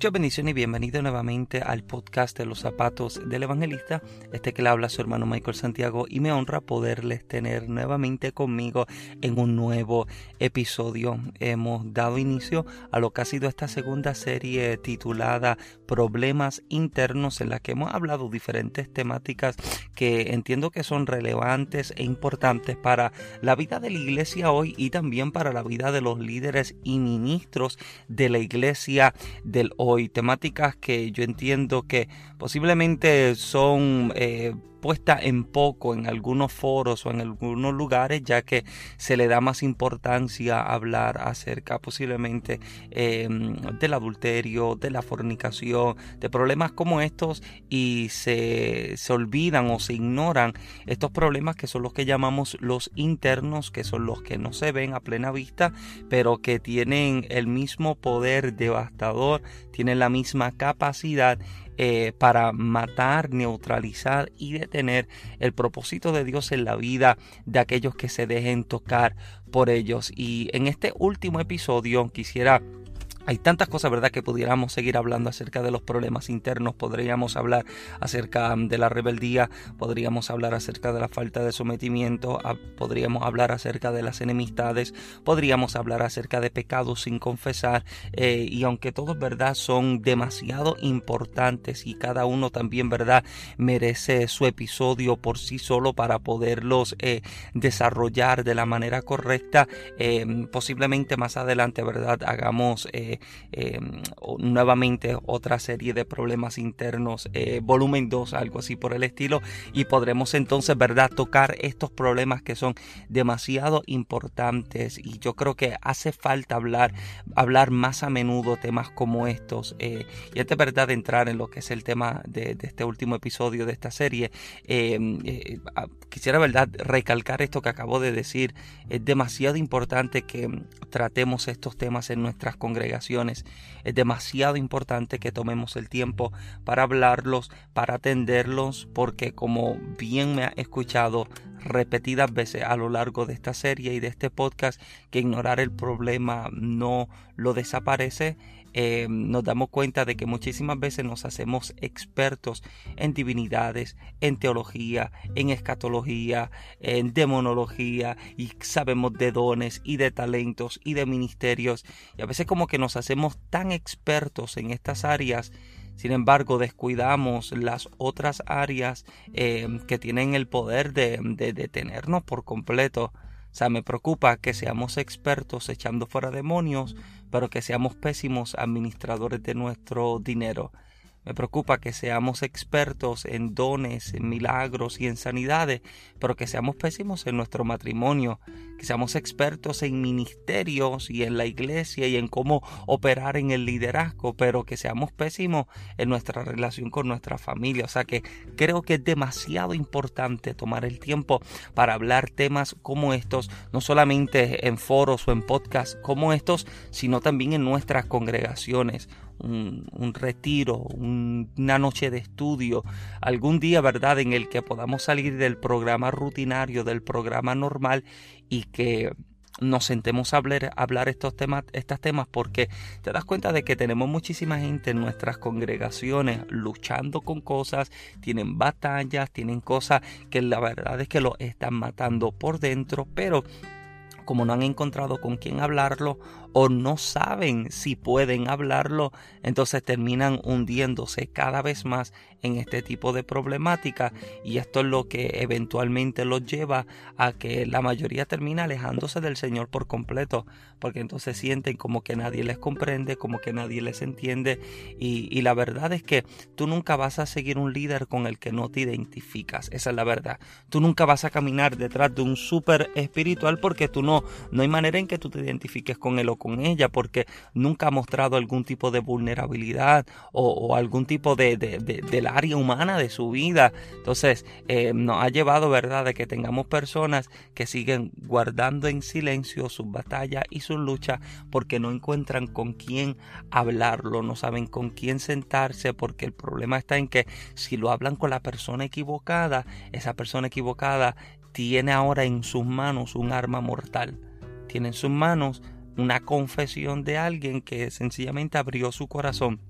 Muchas bendiciones y bienvenido nuevamente al podcast de los zapatos del evangelista. Este que le habla su hermano Michael Santiago y me honra poderles tener nuevamente conmigo en un nuevo episodio. Hemos dado inicio a lo que ha sido esta segunda serie titulada Problemas internos en la que hemos hablado diferentes temáticas que entiendo que son relevantes e importantes para la vida de la iglesia hoy y también para la vida de los líderes y ministros de la iglesia del hoy temáticas que yo entiendo que posiblemente son eh, puesta en poco en algunos foros o en algunos lugares, ya que se le da más importancia hablar acerca posiblemente em, del adulterio, de la fornicación, de problemas como estos y se, se olvidan o se ignoran estos problemas que son los que llamamos los internos, que son los que no se ven a plena vista, pero que tienen el mismo poder devastador, tienen la misma capacidad eh, para matar, neutralizar y detener el propósito de Dios en la vida de aquellos que se dejen tocar por ellos. Y en este último episodio quisiera hay tantas cosas, ¿verdad?, que pudiéramos seguir hablando acerca de los problemas internos. Podríamos hablar acerca de la rebeldía, podríamos hablar acerca de la falta de sometimiento, podríamos hablar acerca de las enemistades, podríamos hablar acerca de pecados sin confesar. Eh, y aunque todos, ¿verdad?, son demasiado importantes y cada uno también, ¿verdad?, merece su episodio por sí solo para poderlos eh, desarrollar de la manera correcta. Eh, posiblemente más adelante, ¿verdad?, hagamos Em, nuevamente otra serie de problemas internos, eh, volumen 2, algo así por el estilo, y podremos entonces, ¿verdad?, tocar estos problemas que son demasiado importantes y yo creo que hace falta hablar, hablar más a menudo temas como estos. Eh, y antes, ¿verdad?, entrar en lo que es el tema de, este último episodio de esta serie, em, eh, quisiera, ¿verdad?, recalcar esto que acabo de decir. Es demasiado importante que tratemos estos temas en nuestras congregaciones es demasiado importante que tomemos el tiempo para hablarlos, para atenderlos, porque como bien me ha escuchado repetidas veces a lo largo de esta serie y de este podcast, que ignorar el problema no lo desaparece, eh, nos damos cuenta de que muchísimas veces nos hacemos expertos en divinidades, en teología, en escatología, en demonología y sabemos de dones y de talentos y de ministerios y a veces como que nos hacemos tan expertos en estas áreas sin embargo, descuidamos las otras áreas eh, que tienen el poder de, de detenernos por completo. O sea, me preocupa que seamos expertos echando fuera demonios, pero que seamos pésimos administradores de nuestro dinero. Me preocupa que seamos expertos en dones, en milagros y en sanidades, pero que seamos pésimos en nuestro matrimonio, que seamos expertos en ministerios y en la iglesia y en cómo operar en el liderazgo, pero que seamos pésimos en nuestra relación con nuestra familia. O sea que creo que es demasiado importante tomar el tiempo para hablar temas como estos, no solamente en foros o en podcasts como estos, sino también en nuestras congregaciones un, retiro, una noche de estudio, algún día, ¿verdad?, en el que podamos salir del programa rutinario, del programa normal y que nos sentemos a hablar, hablar estos temas, estos temas porque te das cuenta de que tenemos muchísima gente en nuestras congregaciones luchando con cosas, tienen batallas, tienen cosas que la verdad es que lo están matando por dentro, pero como no han encontrado con quién hablarlo o no saben si pueden hablarlo, entonces terminan hundiéndose cada vez más en este tipo de problemática y esto es lo que eventualmente los lleva a que la mayoría termina alejándose del Señor por completo, porque entonces sienten como que nadie les comprende, como que nadie les entiende y, la verdad es que tú nunca vas a seguir un líder con el que no te identificas, esa es la verdad. Tú nunca vas a caminar detrás de un súper espiritual porque tú no, no hay manera en que tú te identifiques con él con ella porque nunca ha mostrado algún tipo de vulnerabilidad o, algún tipo de, del área humana de su vida. Entonces, eh, nos ha llevado, ¿verdad?, de que tengamos personas que siguen guardando en silencio sus batallas y sus luchas porque no encuentran con quién hablarlo, no saben con quién sentarse porque el problema está en que si lo hablan con la persona equivocada, esa persona equivocada tiene ahora en sus manos un arma mortal. Tiene en sus manos una confesión de alguien que sencillamente abrió su corazón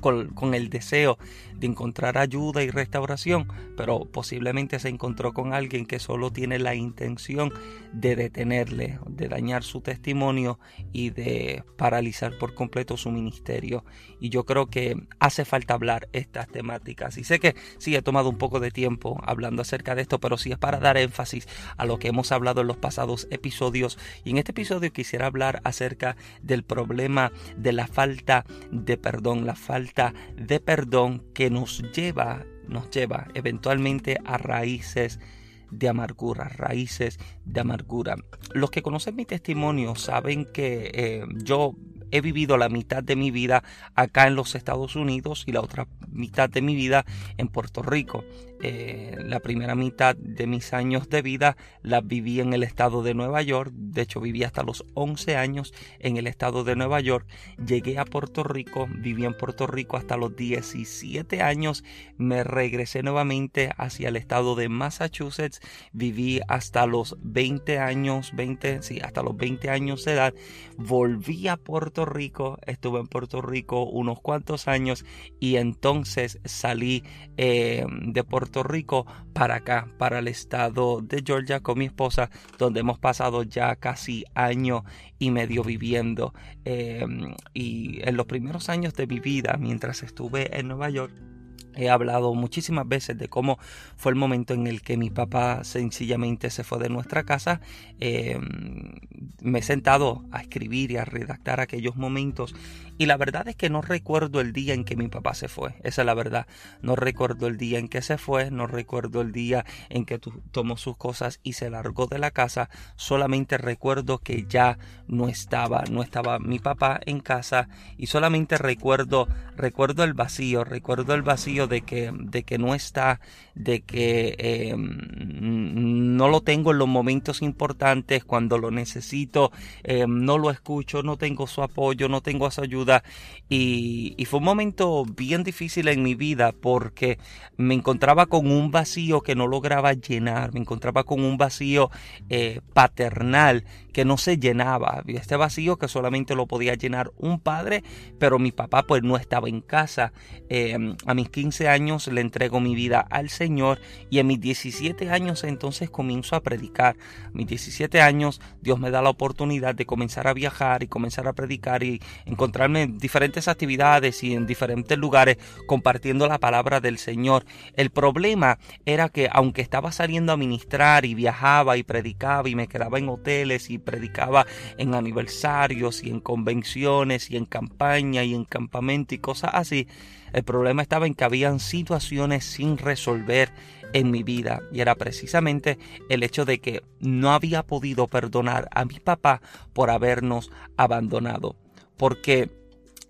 con, el deseo de encontrar ayuda y restauración, pero posiblemente se encontró con alguien que solo tiene la intención de detenerle, de dañar su testimonio y de paralizar por completo su ministerio. Y yo creo que hace falta hablar estas temáticas. Y sé que sí he tomado un poco de tiempo hablando acerca de esto, pero sí es para dar énfasis a lo que hemos hablado en los pasados episodios. Y en este episodio quisiera hablar acerca del problema de la falta de perdón, la falta de perdón que nos lleva, nos lleva eventualmente a raíces de amargura, raíces de amargura. Los que conocen mi testimonio saben que eh, yo he vivido la mitad de mi vida acá en los Estados Unidos y la otra mitad de mi vida en Puerto Rico. Eh, la primera mitad de mis años de vida la viví en el estado de Nueva York. De hecho, viví hasta los 11 años en el estado de Nueva York. Llegué a Puerto Rico, viví en Puerto Rico hasta los 17 años. Me regresé nuevamente hacia el estado de Massachusetts. Viví hasta los 20 años, 20, sí, hasta los 20 años de edad. Volví a Puerto Rico, estuve en Puerto Rico unos cuantos años y entonces salí eh, de Puerto Rico para acá, para el estado de Georgia con mi esposa, donde hemos pasado ya casi año y medio viviendo. Em, y en los primeros años de mi vida, mientras estuve en Nueva York, He hablado muchísimas veces de cómo fue el momento en el que mi papá sencillamente se fue de nuestra casa. Em, me he sentado a escribir y a redactar aquellos momentos y la verdad es que no recuerdo el día en que mi papá se fue. Esa es la verdad. No recuerdo el día en que se fue, no recuerdo el día en que tomó sus cosas y se largó de la casa. Solamente recuerdo que ya no estaba, no estaba mi papá en casa y solamente recuerdo, recuerdo el vacío, recuerdo el vacío de que, de que no está, de que em, no lo tengo en los momentos importantes, cuando lo necesito, em, no lo escucho, no tengo su apoyo, no tengo su ayuda. Y, fue un momento bien difícil en mi vida porque me encontraba con un vacío que no lograba llenar, me encontraba con un vacío eh, paternal que no se llenaba, este vacío que solamente lo podía llenar un padre, pero mi papá pues no estaba en casa. Em, a mis 15 años le entrego mi vida al Señor y en mis 17 años entonces comienzo a predicar. A mis 17 años Dios me da la oportunidad de comenzar a viajar y comenzar a predicar y encontrarme en diferentes actividades y en diferentes lugares compartiendo la palabra del Señor. El problema era que aunque estaba saliendo a ministrar y viajaba y predicaba y me quedaba en hoteles y predicaba en aniversarios y en convenciones y en campaña y en campamento y cosas así, el problema estaba en que habían situaciones sin resolver en mi vida y era precisamente el hecho de que no había podido perdonar a mi papá por habernos abandonado. Porque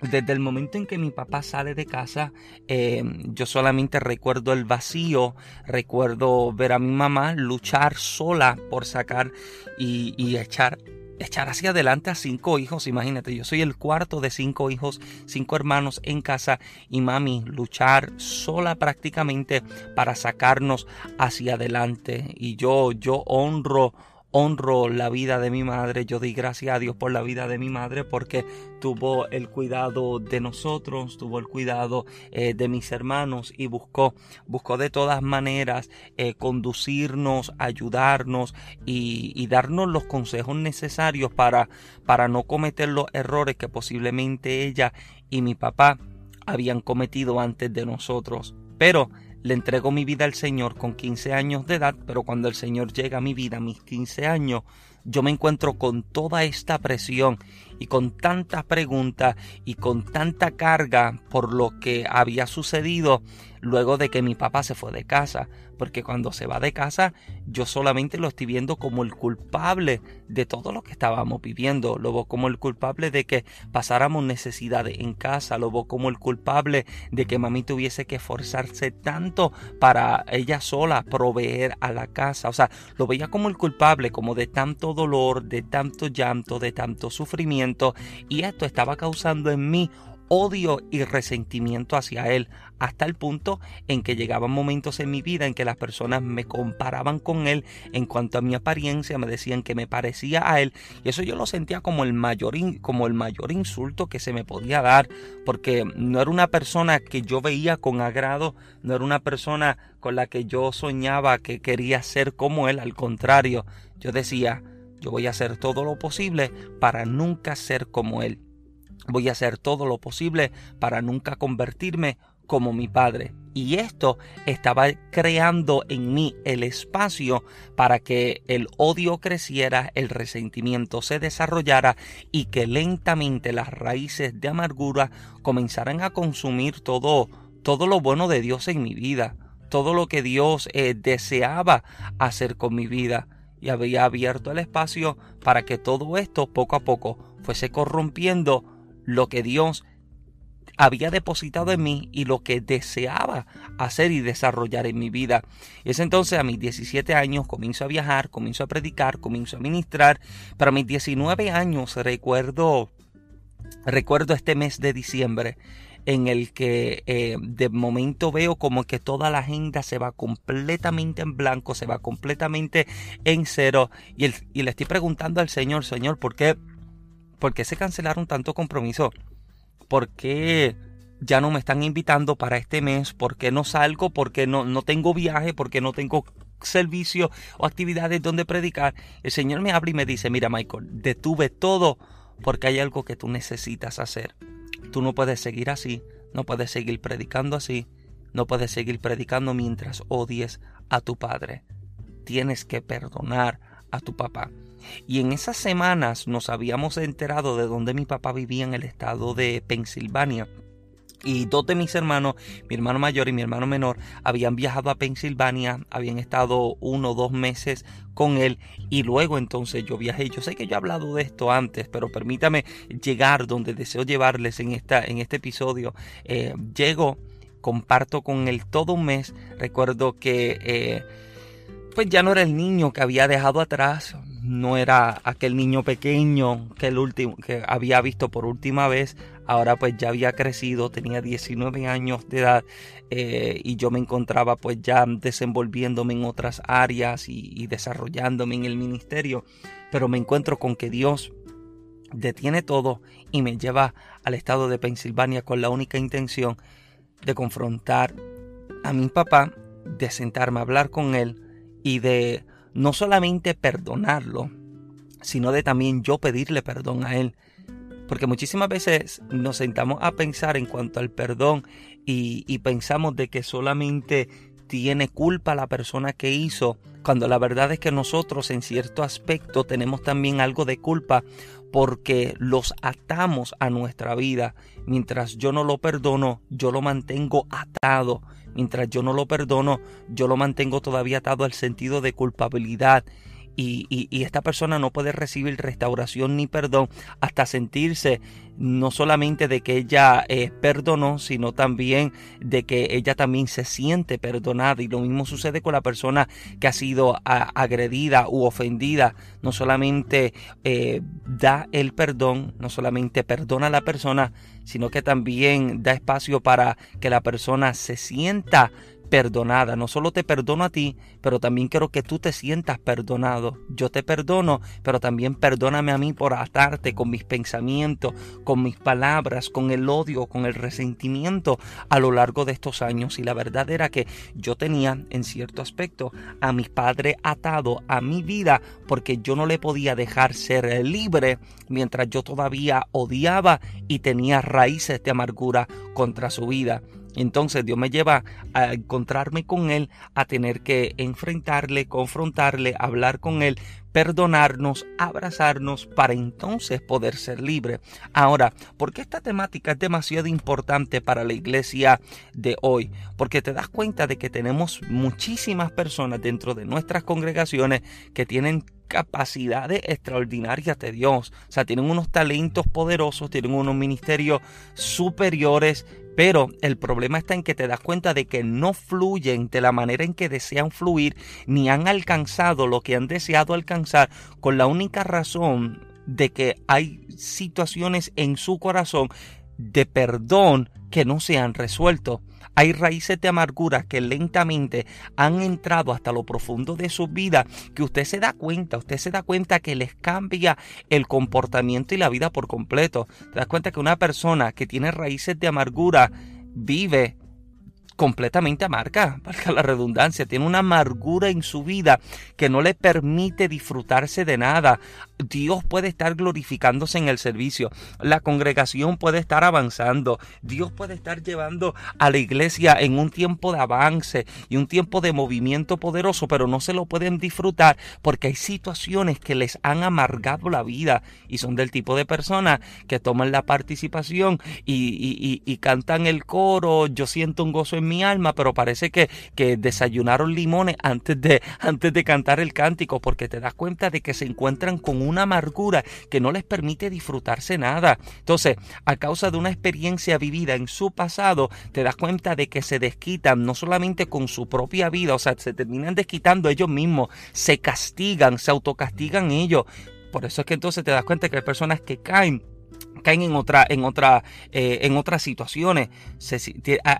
desde el momento en que mi papá sale de casa, eh, yo solamente recuerdo el vacío, recuerdo ver a mi mamá luchar sola por sacar y echar echar hacia adelante a cinco hijos, imagínate, yo soy el cuarto de cinco hijos, cinco hermanos en casa y mami luchar sola prácticamente para sacarnos hacia adelante. Y yo yo honro honro la vida de mi madre, yo di gracias a Dios por la vida de mi madre porque tuvo el cuidado de nosotros, tuvo el cuidado eh, de mis hermanos y buscó, buscó de todas maneras eh, conducirnos, ayudarnos y, y, darnos los consejos necesarios para, para no cometer los errores que posiblemente ella y mi papá habían cometido antes de nosotros. Pero le entrego mi vida al Señor con 15 años de edad, pero cuando el Señor llega a mi vida a mis 15 años, yo me encuentro con toda esta presión y con tantas preguntas y con tanta carga por lo que había sucedido luego de que mi papá se fue de casa, porque cuando se va de casa yo solamente lo estoy viendo como el culpable de todo lo que estábamos viviendo, lo veo como el culpable de que pasáramos necesidades en casa, lo veo como el culpable de que mami tuviese que esforzarse tanto para ella sola proveer a la casa, o sea, lo veía como el culpable, como de tanto dolor, de tanto llanto, de tanto sufrimiento, y esto estaba causando en mí odio y resentimiento hacia él, hasta el punto en que llegaban momentos en mi vida en que las personas me comparaban con él en cuanto a mi apariencia, me decían que me parecía a él, y eso yo lo sentía como el mayor, como el mayor insulto que se me podía dar, porque no era una persona que yo veía con agrado, no era una persona con la que yo soñaba que quería ser como él, al contrario, yo decía, yo voy a hacer todo lo posible para nunca ser como él. Voy a hacer todo lo posible para nunca convertirme como mi padre. Y esto estaba creando en mí el espacio para que el odio creciera, el resentimiento se desarrollara y que lentamente las raíces de amargura comenzaran a consumir todo, todo lo bueno de Dios en mi vida, todo lo que Dios eh, deseaba hacer con mi vida. Y había abierto el espacio para que todo esto poco a poco fuese corrompiendo lo que Dios había depositado en mí y lo que deseaba hacer y desarrollar en mi vida. Y es entonces a mis 17 años comienzo a viajar, comienzo a predicar, comienzo a ministrar, pero a mis 19 años recuerdo recuerdo este mes de diciembre en el que eh, de momento veo como que toda la agenda se va completamente en blanco, se va completamente en cero y le estoy preguntando al Señor, Señor, ¿por qué? ¿Por qué se cancelaron tanto compromiso? ¿Por qué ya no me están invitando para este mes? ¿Por qué no salgo? ¿Por qué no, no tengo viaje? ¿Por qué no tengo servicio o actividades donde predicar? El Señor me habla y me dice, mira Michael, detuve todo porque hay algo que tú necesitas hacer. Tú no puedes seguir así, no puedes seguir predicando así, no puedes seguir predicando mientras odies a tu padre. Tienes que perdonar a tu papá. Y en esas semanas nos habíamos enterado de dónde mi papá vivía en el estado de Pensilvania. Y dos de mis hermanos, mi hermano mayor y mi hermano menor, habían viajado a Pensilvania, habían estado uno o dos meses con él y luego entonces yo viajé. Yo sé que yo he hablado de esto antes, pero permítame llegar donde deseo llevarles en, esta, en este episodio. Eh, llego, comparto con él todo un mes. Recuerdo que... Eh, pues ya no era el niño que había dejado atrás, no era aquel niño pequeño que el último que había visto por última vez, ahora pues ya había crecido, tenía 19 años de edad eh, y yo me encontraba pues ya desenvolviéndome en otras áreas y, y desarrollándome en el ministerio, pero me encuentro con que Dios detiene todo y me lleva al estado de Pensilvania con la única intención de confrontar a mi papá, de sentarme a hablar con él, y de no solamente perdonarlo, sino de también yo pedirle perdón a Él. Porque muchísimas veces nos sentamos a pensar en cuanto al perdón y, pensamos de que solamente tiene culpa la persona que hizo, cuando la verdad es que nosotros en cierto aspecto tenemos también algo de culpa porque los atamos a nuestra vida. Mientras yo no lo perdono, yo lo mantengo atado Mientras yo no lo perdono, yo lo mantengo todavía atado al sentido de culpabilidad y, esta persona no puede recibir restauración ni perdón hasta sentirse no solamente de que ella eh, perdonó, sino también de que ella también se siente perdonada. Y lo mismo sucede con la persona que ha sido agredida u ofendida. No solamente eh, da el perdón, no solamente perdona a la persona, sino que también da espacio para que la persona se sienta perdonada. No solo te perdono a ti, pero también quiero que tú te sientas perdonado. Yo te perdono, pero también perdóname a mí por atarte con mis pensamientos, con mis palabras, con el odio, con el resentimiento a lo largo de estos años. Y la verdad era que yo tenía, en cierto aspecto, a mi padre atado a mi vida porque yo no le podía dejar ser libre mientras yo todavía odiaba y tenía raíces de amargura contra su vida. Entonces Dios me lleva a encontrarme con Él, a tener que enfrentarle, confrontarle, hablar con Él, perdonarnos, abrazarnos para entonces poder ser libre. Ahora, ¿por qué esta temática es demasiado importante para la iglesia de hoy? Porque te das cuenta de que tenemos muchísimas personas dentro de nuestras congregaciones que tienen capacidades extraordinarias de Dios. O sea, tienen unos talentos poderosos, tienen unos ministerios superiores, pero el problema está en que te das cuenta de que no fluyen de la manera en que desean fluir, ni han alcanzado lo que han deseado alcanzar, con la única razón de que hay situaciones en su corazón de perdón que no se han resuelto. Hay raíces de amargura que lentamente han entrado hasta lo profundo de su vida, que usted se da cuenta, usted se da cuenta que les cambia el comportamiento y la vida por completo. Te das cuenta que una persona que tiene raíces de amargura vive completamente amarga, valga la redundancia, tiene una amargura en su vida que no le permite disfrutarse de nada. Dios puede estar glorificándose en el servicio, la congregación puede estar avanzando, Dios puede estar llevando a la iglesia en un tiempo de avance y un tiempo de movimiento poderoso, pero no se lo pueden disfrutar porque hay situaciones que les han amargado la vida y son del tipo de personas que toman la participación y, y cantan el coro, yo siento un gozo en mi alma, pero parece que, que desayunaron limones antes de, antes de cantar el cántico, porque te das cuenta de que se encuentran con una amargura que no les permite disfrutarse nada. Entonces, a causa de una experiencia vivida en su pasado, te das cuenta de que se desquitan no solamente con su propia vida, o sea, se terminan desquitando ellos mismos, se castigan, se autocastigan ellos. Por eso es que entonces te das cuenta que hay personas que caen caen en otra en otra eh, en otras situaciones.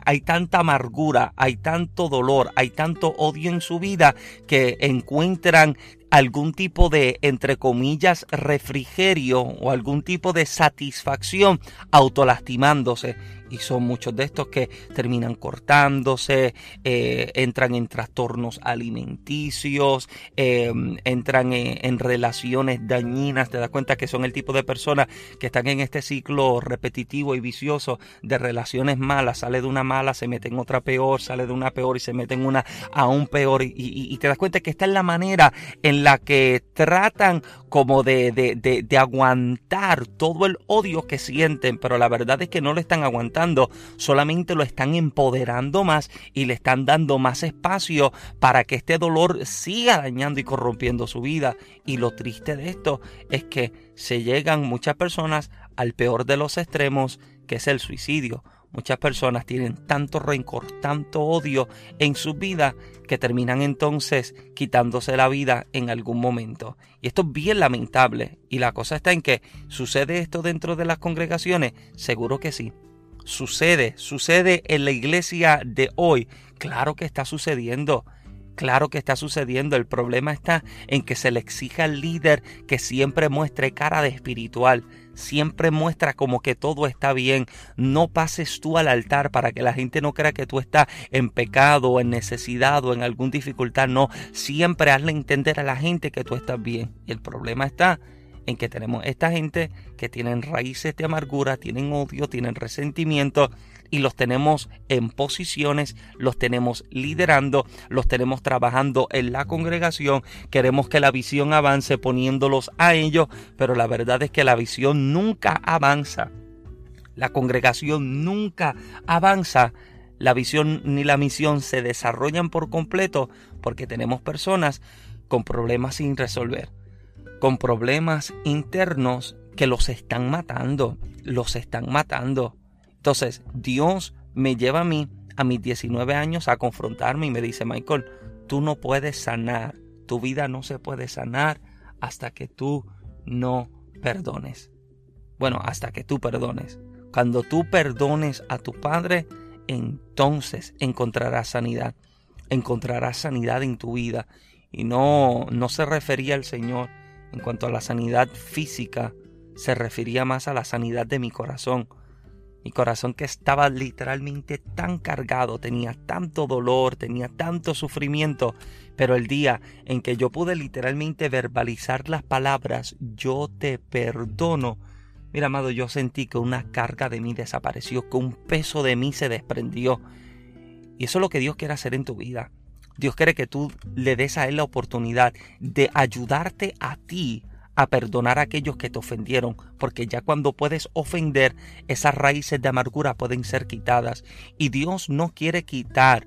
Hay tanta amargura hay tanto dolor hay tanto odio en su vida que encuentran algún tipo de, entre comillas, refrigerio o algún tipo de satisfacción autolastimándose. Y son muchos de estos que terminan cortándose, eh, entran en trastornos alimenticios, em, entran en, relaciones dañinas, te das cuenta que son el tipo de personas que están en este ciclo repetitivo y vicioso de relaciones malas, sale de una mala, se mete en otra peor, sale de una peor y se mete en una aún peor. Y, y te das cuenta que esta es la manera en la que tratan como de, de, de aguantar todo el odio que sienten, pero la verdad es que no lo están aguantando solamente lo están empoderando más y le están dando más espacio para que este dolor siga dañando y corrompiendo su vida. Y lo triste de esto es que se llegan muchas personas al peor de los extremos, que es el suicidio. Muchas personas tienen tanto rencor, tanto odio en su vida que terminan entonces quitándose la vida en algún momento. Y esto es bien lamentable. Y la cosa está en que sucede esto dentro de las congregaciones. Seguro que sí sucede, sucede en la iglesia de hoy. Claro que está sucediendo. Claro que está sucediendo. El problema está en que se le exija al líder que siempre muestre cara de espiritual. Siempre muestra como que todo está bien. No pases tú al altar para que la gente no crea que tú estás en pecado o en necesidad o en alguna dificultad. No, siempre hazle entender a la gente que tú estás bien. Y el problema está en que tenemos esta gente que tienen raíces de amargura, tienen odio, tienen resentimiento y los tenemos en posiciones, los tenemos liderando, los tenemos trabajando en la congregación, queremos que la visión avance poniéndolos a ellos, pero la verdad es que la visión nunca avanza. La congregación nunca avanza la visión ni la misión se desarrollan por completo porque tenemos personas con problemas sin resolver con problemas internos que los están matando, los están matando. Entonces, Dios me lleva a mí a mis 19 años a confrontarme y me dice, Michael, tú no puedes sanar, tu vida no se puede sanar hasta que tú no perdones. Bueno, hasta que tú perdones. Cuando tú perdones a tu padre, entonces encontrarás sanidad. Encontrarás sanidad en tu vida. Y no, no se refería al Señor en cuanto a la sanidad física, se refería más a la sanidad de mi corazón. Mi corazón que estaba literalmente tan cargado, tenía tanto dolor, tenía tanto sufrimiento, pero el día en que yo pude literalmente verbalizar las palabras, yo te perdono, mira amado, yo sentí que una carga de mí desapareció, que un peso de mí se desprendió. Y eso es lo que Dios quiere hacer en tu vida. Dios quiere que tú le des a Él la oportunidad de ayudarte a ti a perdonar a aquellos que te ofendieron, porque ya cuando puedes ofender, esas raíces de amargura pueden ser quitadas. Y Dios no quiere quitar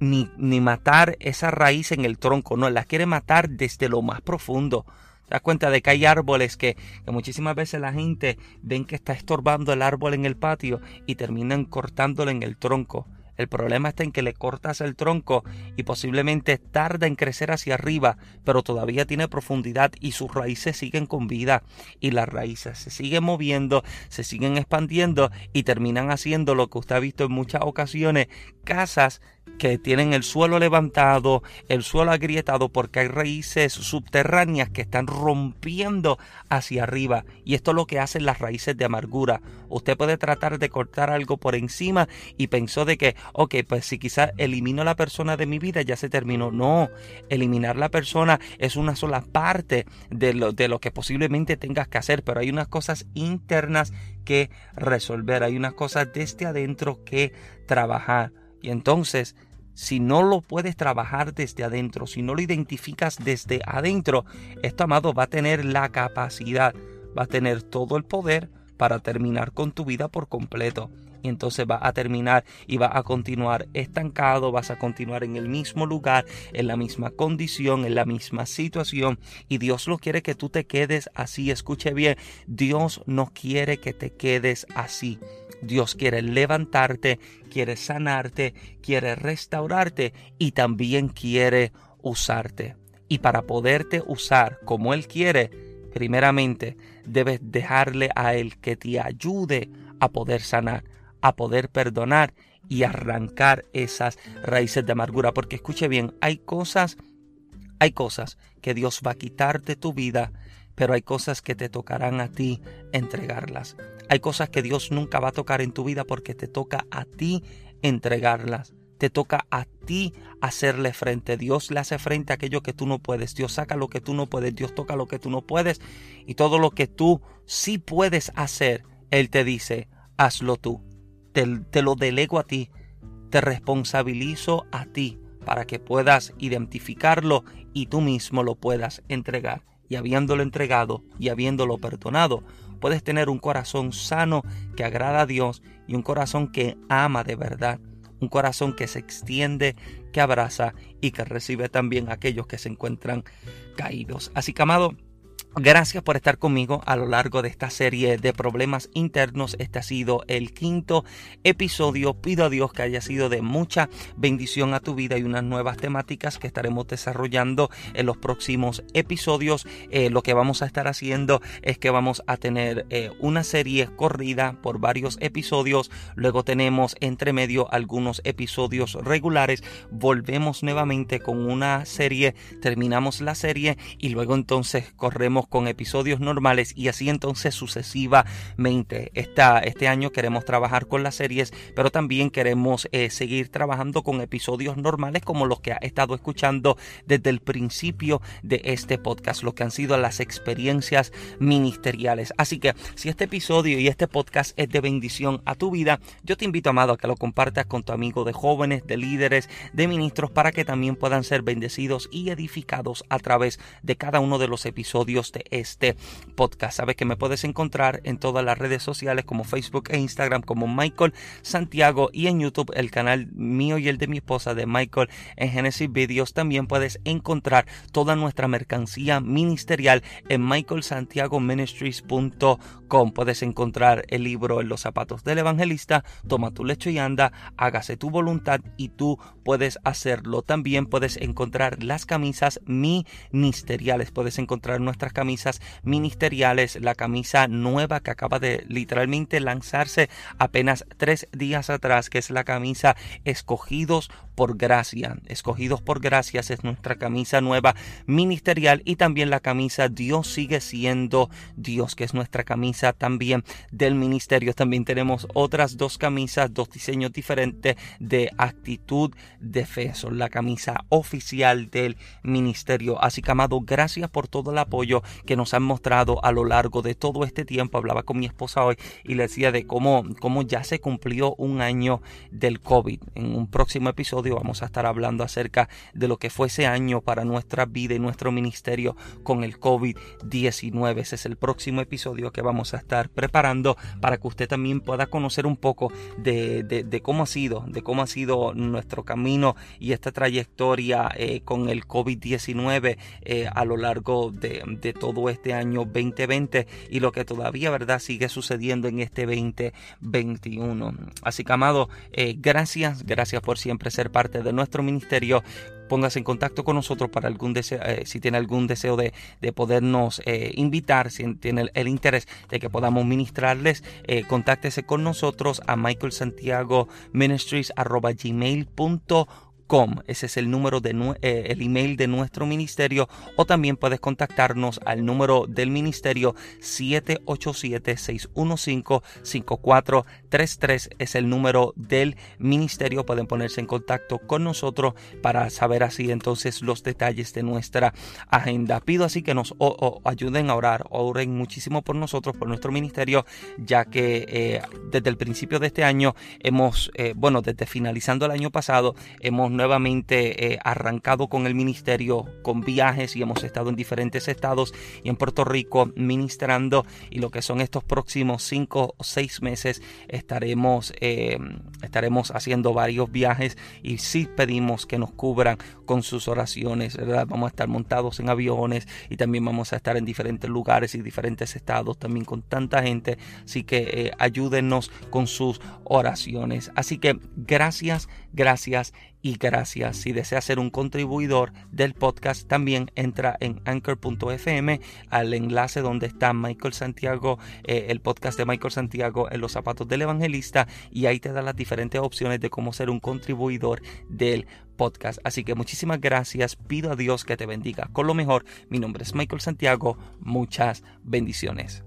ni, ni matar esa raíz en el tronco, no, la quiere matar desde lo más profundo. Te das cuenta de que hay árboles que, que, muchísimas veces la gente ven que está estorbando el árbol en el patio y terminan cortándolo en el tronco. El problema está en que le cortas el tronco y posiblemente tarda en crecer hacia arriba, pero todavía tiene profundidad y sus raíces siguen con vida. Y las raíces se siguen moviendo, se siguen expandiendo y terminan haciendo lo que usted ha visto en muchas ocasiones, casas que tienen el suelo levantado, el suelo agrietado porque hay raíces subterráneas que están rompiendo hacia arriba y esto es lo que hacen las raíces de amargura. Usted puede tratar de cortar algo por encima y pensó de que, ok, pues si quizás elimino a la persona de mi vida ya se terminó. No, eliminar la persona es una sola parte de lo, de lo que posiblemente tengas que hacer, pero hay unas cosas internas que resolver, hay unas cosas desde adentro que trabajar. Y entonces, si no lo puedes trabajar desde adentro, si no lo identificas desde adentro, esto, amado, va a tener la capacidad, va a tener todo el poder para terminar con tu vida por completo. Y entonces va a terminar y va a continuar estancado, vas a continuar en el mismo lugar, en la misma condición, en la misma situación. Y Dios no quiere que tú te quedes así. Escuche bien, Dios no quiere que te quedes así. Dios quiere levantarte, quiere sanarte, quiere restaurarte y también quiere usarte. Y para poderte usar como Él quiere, primeramente debes dejarle a Él que te ayude a poder sanar, a poder perdonar y arrancar esas raíces de amargura. Porque escuche bien, hay cosas, hay cosas que Dios va a quitar de tu vida pero hay cosas que te tocarán a ti entregarlas. Hay cosas que Dios nunca va a tocar en tu vida porque te toca a ti entregarlas. Te toca a ti hacerle frente. Dios le hace frente a aquello que tú no puedes. Dios saca lo que tú no puedes. Dios toca lo que tú no puedes. Y todo lo que tú sí puedes hacer, Él te dice, hazlo tú. Te, te lo delego a ti. Te responsabilizo a ti para que puedas identificarlo y tú mismo lo puedas entregar y habiéndolo entregado y habiéndolo perdonado, puedes tener un corazón sano que agrada a Dios y un corazón que ama de verdad, un corazón que se extiende, que abraza y que recibe también a aquellos que se encuentran caídos. Así que amado, Gracias por estar conmigo a lo largo de esta serie de problemas internos. Este ha sido el quinto episodio. Pido a Dios que haya sido de mucha bendición a tu vida y unas nuevas temáticas que estaremos desarrollando en los próximos episodios. Eh, lo que vamos a estar haciendo es que vamos a tener eh, una serie corrida por varios episodios. Luego tenemos entre medio algunos episodios regulares. Volvemos nuevamente con una serie. Terminamos la serie y luego entonces corremos con episodios normales y así entonces sucesivamente. Este año queremos trabajar con las series, pero también queremos eh, seguir trabajando con episodios normales como los que ha estado escuchando desde el principio de este podcast, lo que han sido las experiencias ministeriales. Así que si este episodio y este podcast es de bendición a tu vida, yo te invito, amado, a que lo compartas con tu amigo de jóvenes, de líderes, de ministros, para que también puedan ser bendecidos y edificados a través de cada uno de los episodios este podcast. Sabes que me puedes encontrar en todas las redes sociales como Facebook e Instagram como Michael Santiago y en YouTube el canal mío y el de mi esposa de Michael en Genesis Videos. También puedes encontrar toda nuestra mercancía ministerial en michaelsantiagoministries.com. Puedes encontrar el libro En los zapatos del evangelista, Toma tu lecho y anda, hágase tu voluntad y tú puedes hacerlo. También puedes encontrar las camisas ministeriales. Puedes encontrar nuestras camisas ministeriales, la camisa nueva que acaba de literalmente lanzarse apenas tres días atrás, que es la camisa Escogidos por Gracia. Escogidos por Gracias es nuestra camisa nueva ministerial y también la camisa Dios sigue siendo Dios, que es nuestra camisa también del ministerio. También tenemos otras dos camisas, dos diseños diferentes de actitud de fe. Son la camisa oficial del ministerio. Así que, amado, gracias por todo el apoyo que nos han mostrado a lo largo de todo este tiempo. Hablaba con mi esposa hoy y le decía de cómo, cómo ya se cumplió un año del COVID. En un próximo episodio vamos a estar hablando acerca de lo que fue ese año para nuestra vida y nuestro ministerio con el COVID-19. Ese es el próximo episodio que vamos a estar preparando para que usted también pueda conocer un poco de, cómo ha sido, de cómo ha sido nuestro camino y esta trayectoria eh, con el COVID-19 eh, a lo largo de, de todo este año 2020 y lo que todavía, ¿verdad?, sigue sucediendo en este 2021. Así que, amado, eh, gracias, gracias por siempre ser parte de nuestro ministerio póngase en contacto con nosotros para algún deseo, eh, si tiene algún deseo de, podernos eh, invitar, si tiene el, interés de que podamos ministrarles, contáctese con nosotros a Michael Ese es el número de eh, el email de nuestro ministerio o también puedes contactarnos al número del ministerio 787-615-5433 es el número del ministerio. Pueden ponerse en contacto con nosotros para saber así entonces los detalles de nuestra agenda. Pido así que nos ayuden a orar oren muchísimo por nosotros por nuestro ministerio ya que eh, desde el principio de este año hemos eh, bueno desde finalizando el año pasado hemos nuevamente eh, arrancado con el ministerio, con viajes y hemos estado en diferentes estados y en Puerto Rico ministrando y lo que son estos próximos cinco o seis meses estaremos, eh, estaremos haciendo varios viajes y sí pedimos que nos cubran con sus oraciones, ¿verdad? Vamos a estar montados en aviones y también vamos a estar en diferentes lugares y diferentes estados también con tanta gente, así que eh, ayúdenos con sus oraciones. Así que gracias, gracias y gracias. Si desea ser un contribuidor del podcast, también entra en anchor.fm al enlace donde está Michael Santiago, eh, el podcast de Michael Santiago en los zapatos del evangelista y ahí te da las diferentes opciones de cómo ser un contribuidor del podcast. Así que muchísimas gracias. Pido a Dios que te bendiga. Con lo mejor, mi nombre es Michael Santiago. Muchas bendiciones.